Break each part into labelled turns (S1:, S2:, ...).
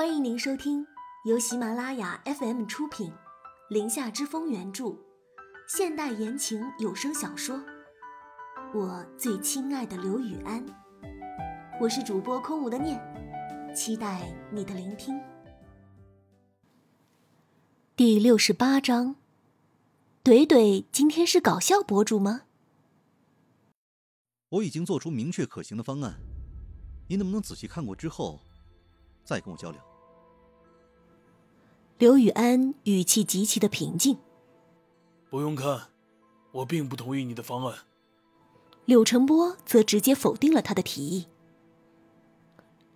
S1: 欢迎您收听由喜马拉雅 FM 出品，《林下之风》原著，现代言情有声小说《我最亲爱的刘雨安》。我是主播空无的念，期待你的聆听。第六十八章，怼怼今天是搞笑博主吗？
S2: 我已经做出明确可行的方案，你能不能仔细看过之后，再跟我交流？
S1: 刘宇安语气极其的平静。
S3: 不用看，我并不同意你的方案。
S1: 柳成波则直接否定了他的提议。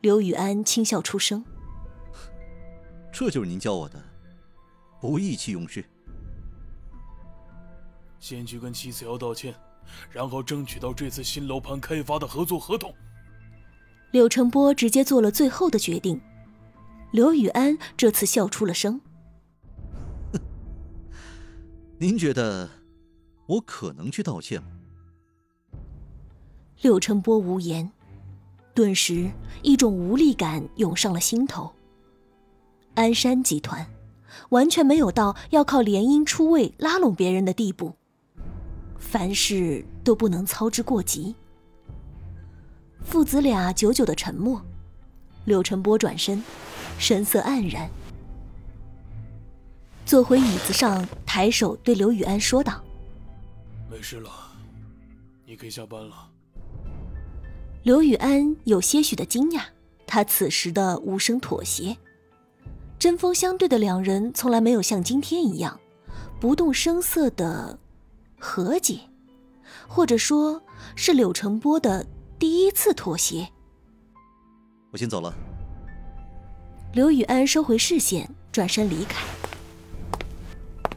S1: 刘宇安轻笑出声：“
S2: 这就是您教我的。”不意气用事，
S3: 先去跟七次瑶道歉，然后争取到这次新楼盘开发的合作合同。
S1: 柳成波直接做了最后的决定。刘宇安这次笑出了声：“
S2: 您觉得我可能去道歉吗？”
S1: 柳成波无言，顿时一种无力感涌上了心头。鞍山集团。完全没有到要靠联姻出位拉拢别人的地步，凡事都不能操之过急。父子俩久久的沉默，柳成波转身，神色黯然，坐回椅子上，抬手对刘雨安说道：“
S3: 没事了，你可以下班了。”
S1: 刘雨安有些许的惊讶，他此时的无声妥协。针锋相对的两人从来没有像今天一样不动声色的和解，或者说是柳成波的第一次妥协。
S2: 我先走了。
S1: 刘宇安收回视线，转身离开。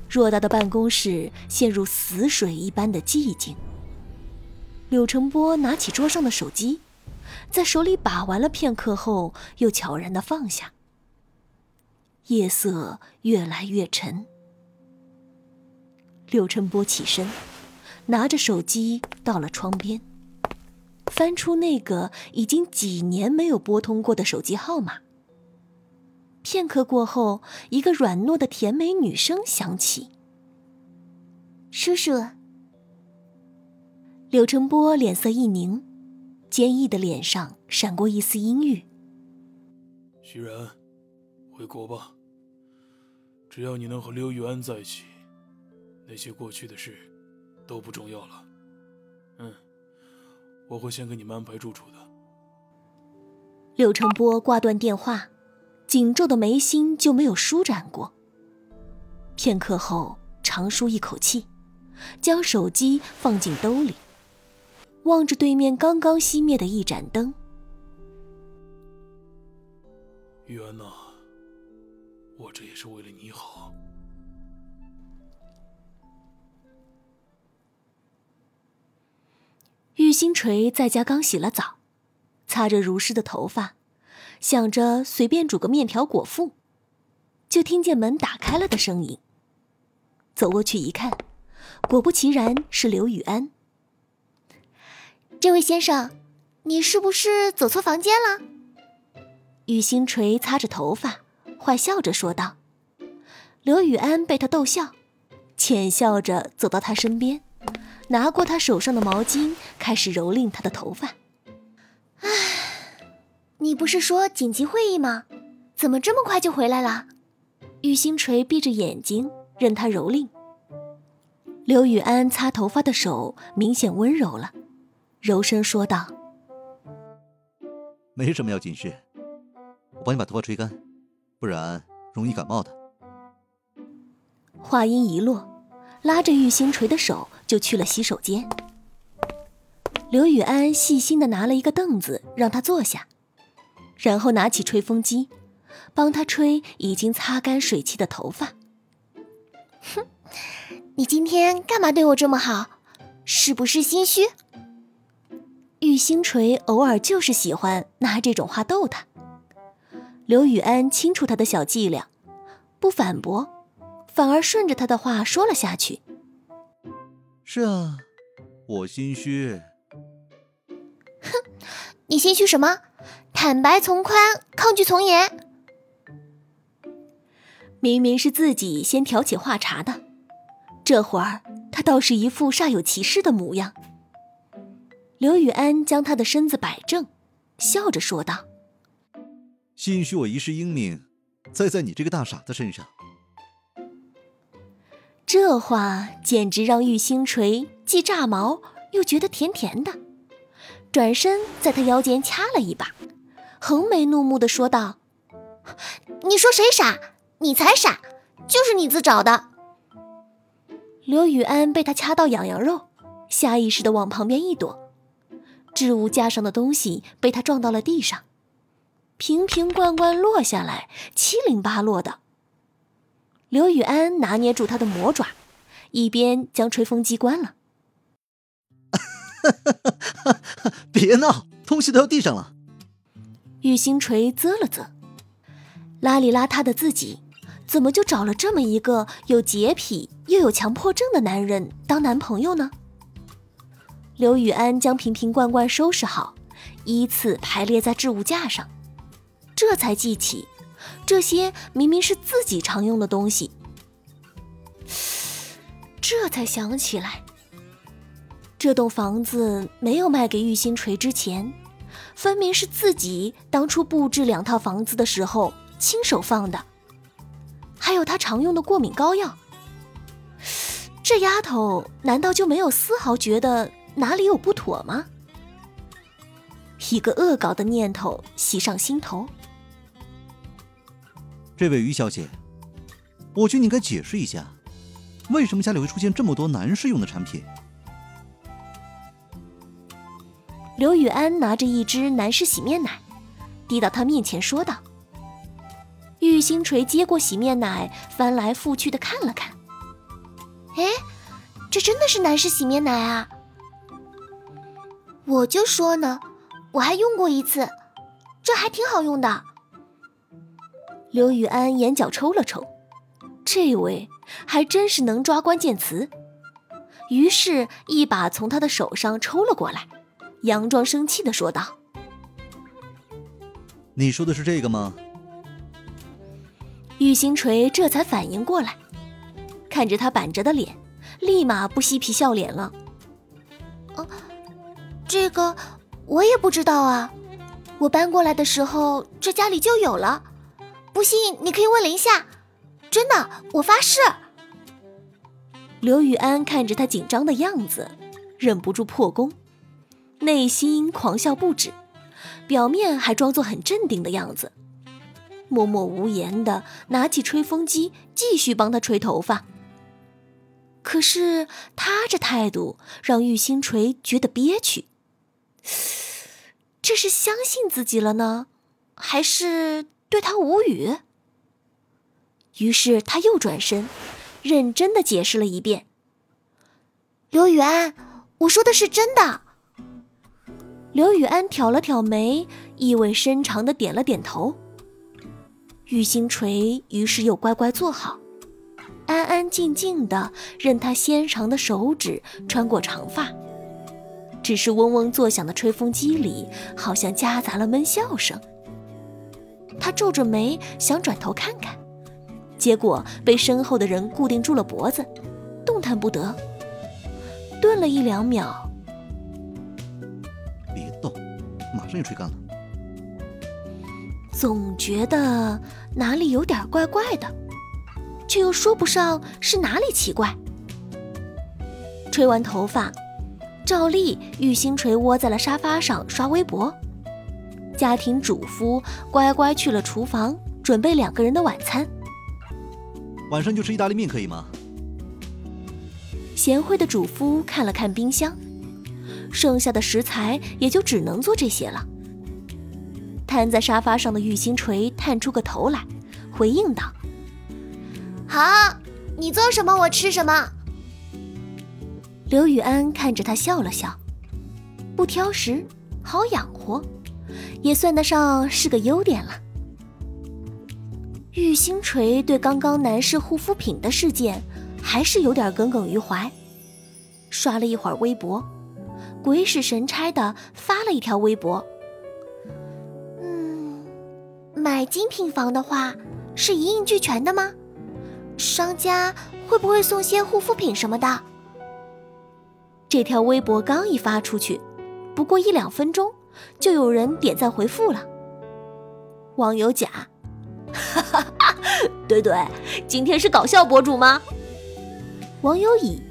S1: 偌大的办公室陷入死水一般的寂静。柳成波拿起桌上的手机，在手里把玩了片刻后，又悄然的放下。夜色越来越沉，柳成波起身，拿着手机到了窗边，翻出那个已经几年没有拨通过的手机号码。片刻过后，一个软糯的甜美女声响起：“叔叔。”柳成波脸色一凝，坚毅的脸上闪过一丝阴郁。
S3: 徐然，回国吧。只要你能和刘玉安在一起，那些过去的事都不重要了。嗯，我会先给你们安排住处的。
S1: 柳成波挂断电话，紧皱的眉心就没有舒展过。片刻后，长舒一口气，将手机放进兜里，望着对面刚刚熄灭的一盏灯。
S3: 玉安呐。我这也是为了你好。
S1: 玉星锤在家刚洗了澡，擦着如湿的头发，想着随便煮个面条果腹，就听见门打开了的声音。走过去一看，果不其然是刘雨安。
S4: 这位先生，你是不是走错房间了？
S1: 雨星锤擦着头发。坏笑着说道：“刘雨安被他逗笑，浅笑着走到他身边，拿过他手上的毛巾，开始蹂躏他的头发。
S4: 唉，你不是说紧急会议吗？怎么这么快就回来了？”
S1: 玉星锤闭着眼睛任他蹂躏。刘雨安擦头发的手明显温柔了，柔声说道：“
S2: 没什么要紧事，我帮你把头发吹干。”不然容易感冒的。
S1: 话音一落，拉着玉星锤的手就去了洗手间。刘雨安细心的拿了一个凳子让他坐下，然后拿起吹风机，帮他吹已经擦干水汽的头发。
S4: 哼，你今天干嘛对我这么好？是不是心虚？
S1: 玉星锤偶尔就是喜欢拿这种话逗他。刘雨安清楚他的小伎俩，不反驳，反而顺着他的话说了下去。
S2: 是啊，我心虚。
S4: 哼，你心虚什么？坦白从宽，抗拒从严。
S1: 明明是自己先挑起话茬的，这会儿他倒是一副煞有其事的模样。刘雨安将他的身子摆正，笑着说道：“
S2: 兴许我一世英名，栽在你这个大傻子身上。”
S1: 这话简直让玉星锤既炸毛又觉得甜甜的，转身在他腰间掐了一把，横眉怒目的说道：“
S4: 你说谁傻？你才傻，就是你自找的。”
S1: 刘雨安被他掐到痒痒肉，下意识的往旁边一躲。置物架上的东西被他撞到了地上，瓶瓶罐罐落下来，七零八落的。刘雨安拿捏住他的魔爪，一边将吹风机关了。
S2: 别闹，东西都要地上了。
S1: 玉星锤啧了啧，邋里邋遢的自己，怎么就找了这么一个有洁癖又有强迫症的男人当男朋友呢？刘雨安将瓶瓶罐罐收拾好，依次排列在置物架上，这才记起，这些明明是自己常用的东西。这才想起来，这栋房子没有卖给玉星锤之前，分明是自己当初布置两套房子的时候亲手放的。还有他常用的过敏膏药，这丫头难道就没有丝毫觉得？哪里有不妥吗？一个恶搞的念头袭上心头。
S2: 这位于小姐，我觉得你该解释一下，为什么家里会出现这么多男士用的产品？
S1: 刘雨安拿着一支男士洗面奶，递到他面前说道。玉星锤接过洗面奶，翻来覆去的看了看。
S4: 哎，这真的是男士洗面奶啊！我就说呢，我还用过一次，这还挺好用的。
S1: 刘雨安眼角抽了抽，这位还真是能抓关键词，于是，一把从他的手上抽了过来，佯装生气的说道：“
S2: 你说的是这个吗？”
S1: 玉星锤这才反应过来，看着他板着的脸，立马不嬉皮笑脸了。
S4: 哦。这个我也不知道啊，我搬过来的时候这家里就有了，不信你可以问林夏，真的，我发誓。
S1: 刘雨安看着他紧张的样子，忍不住破功，内心狂笑不止，表面还装作很镇定的样子，默默无言的拿起吹风机继续帮他吹头发。可是他这态度让玉星锤觉得憋屈。这是相信自己了呢，还是对他无语？于是他又转身，认真的解释了一遍：“
S4: 刘雨安，我说的是真的。”
S1: 刘雨安挑了挑眉，意味深长的点了点头。玉星锤于是又乖乖坐好，安安静静的任他纤长的手指穿过长发。只是嗡嗡作响的吹风机里，好像夹杂了闷笑声。他皱着眉想转头看看，结果被身后的人固定住了脖子，动弹不得。顿了一两秒，
S2: 马上就吹干了。
S1: 总觉得哪里有点怪怪的，却又说不上是哪里奇怪。吹完头发。照例，玉星锤窝在了沙发上刷微博。家庭主夫乖乖去了厨房，准备两个人的晚餐。
S2: 晚上就吃意大利面可以吗？
S1: 贤惠的主夫看了看冰箱，剩下的食材也就只能做这些了。瘫在沙发上的玉星锤探出个头来，回应道：“
S4: 好，你做什么我吃什么。”
S1: 刘雨安看着他笑了笑，不挑食，好养活，也算得上是个优点了。玉星锤对刚刚男士护肤品的事件还是有点耿耿于怀，刷了一会儿微博，鬼使神差的发了一条微博：“
S4: 嗯，买精品房的话是一应俱全的吗？商家会不会送些护肤品什么的？
S1: 这条微博刚一发出去，不过一两分钟，就有人点赞回复了。网友甲，哈哈哈，对对，今天是搞笑博主吗？网友乙，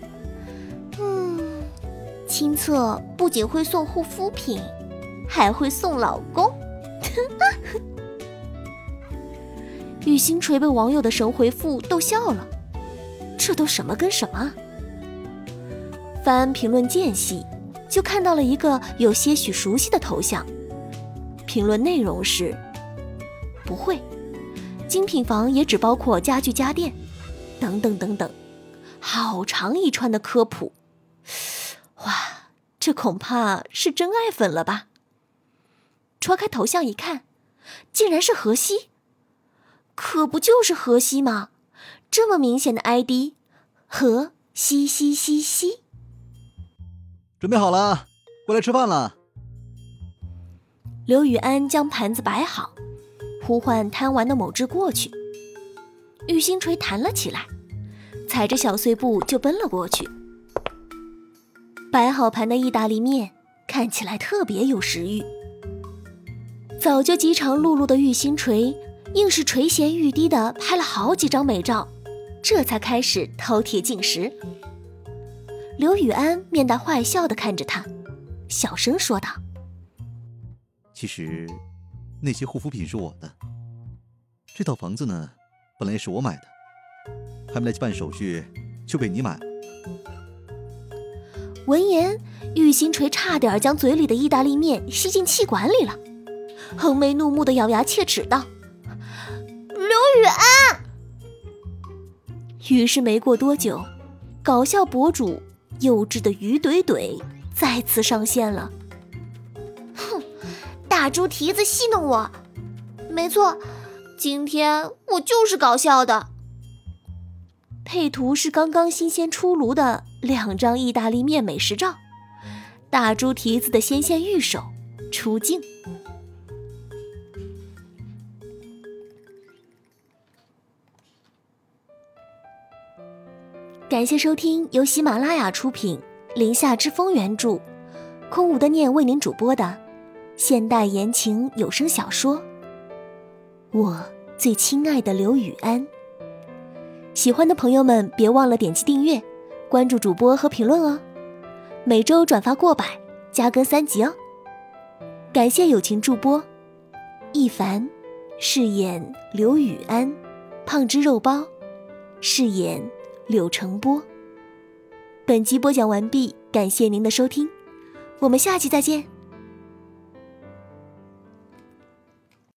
S4: 亲测不仅会送护肤品，还会送老公。
S1: 雨欣锤被网友的神回复逗笑了，这都什么跟什么？翻评论间隙，就看到了一个有些许熟悉的头像，评论内容是：不会，精品房也只包括家具家电，等等等等，好长一串的科普。哇，这恐怕是真爱粉了吧？戳开头像一看，竟然是荷西。可不就是河西吗？这么明显的 ID，河西西西西。
S2: 准备好了，过来吃饭了。
S1: 刘雨安将盘子摆好，呼唤贪玩的某只过去。玉星锤弹了起来，踩着小碎步就奔了过去。摆好盘的意大利面看起来特别有食欲。早就饥肠辘辘的玉星锤。硬是垂涎欲滴的拍了好几张美照，这才开始饕餮进食。刘雨安面带坏笑的看着他，小声说道：“
S2: 其实，那些护肤品是我的。这套房子呢，本来也是我买的，还没来及办手续，就被你买了。”
S1: 闻言，玉星锤差点将嘴里的意大利面吸进气管里了，横眉怒目的咬牙切齿道。
S4: 雨安。
S1: 于是没过多久，搞笑博主幼稚的鱼怼怼再次上线了。
S4: 哼，大猪蹄子戏弄我，没错，今天我就是搞笑的。
S1: 配图是刚刚新鲜出炉的两张意大利面美食照，大猪蹄子的纤纤玉手出镜。感谢收听由喜马拉雅出品、林下之风原著、空无的念为您主播的现代言情有声小说《我最亲爱的刘雨安》。喜欢的朋友们别忘了点击订阅、关注主播和评论哦。每周转发过百，加更三集哦。感谢友情助播一凡饰演刘雨安，胖汁肉包饰演。柳成波。本集播讲完毕，感谢您的收听，我们下期再见。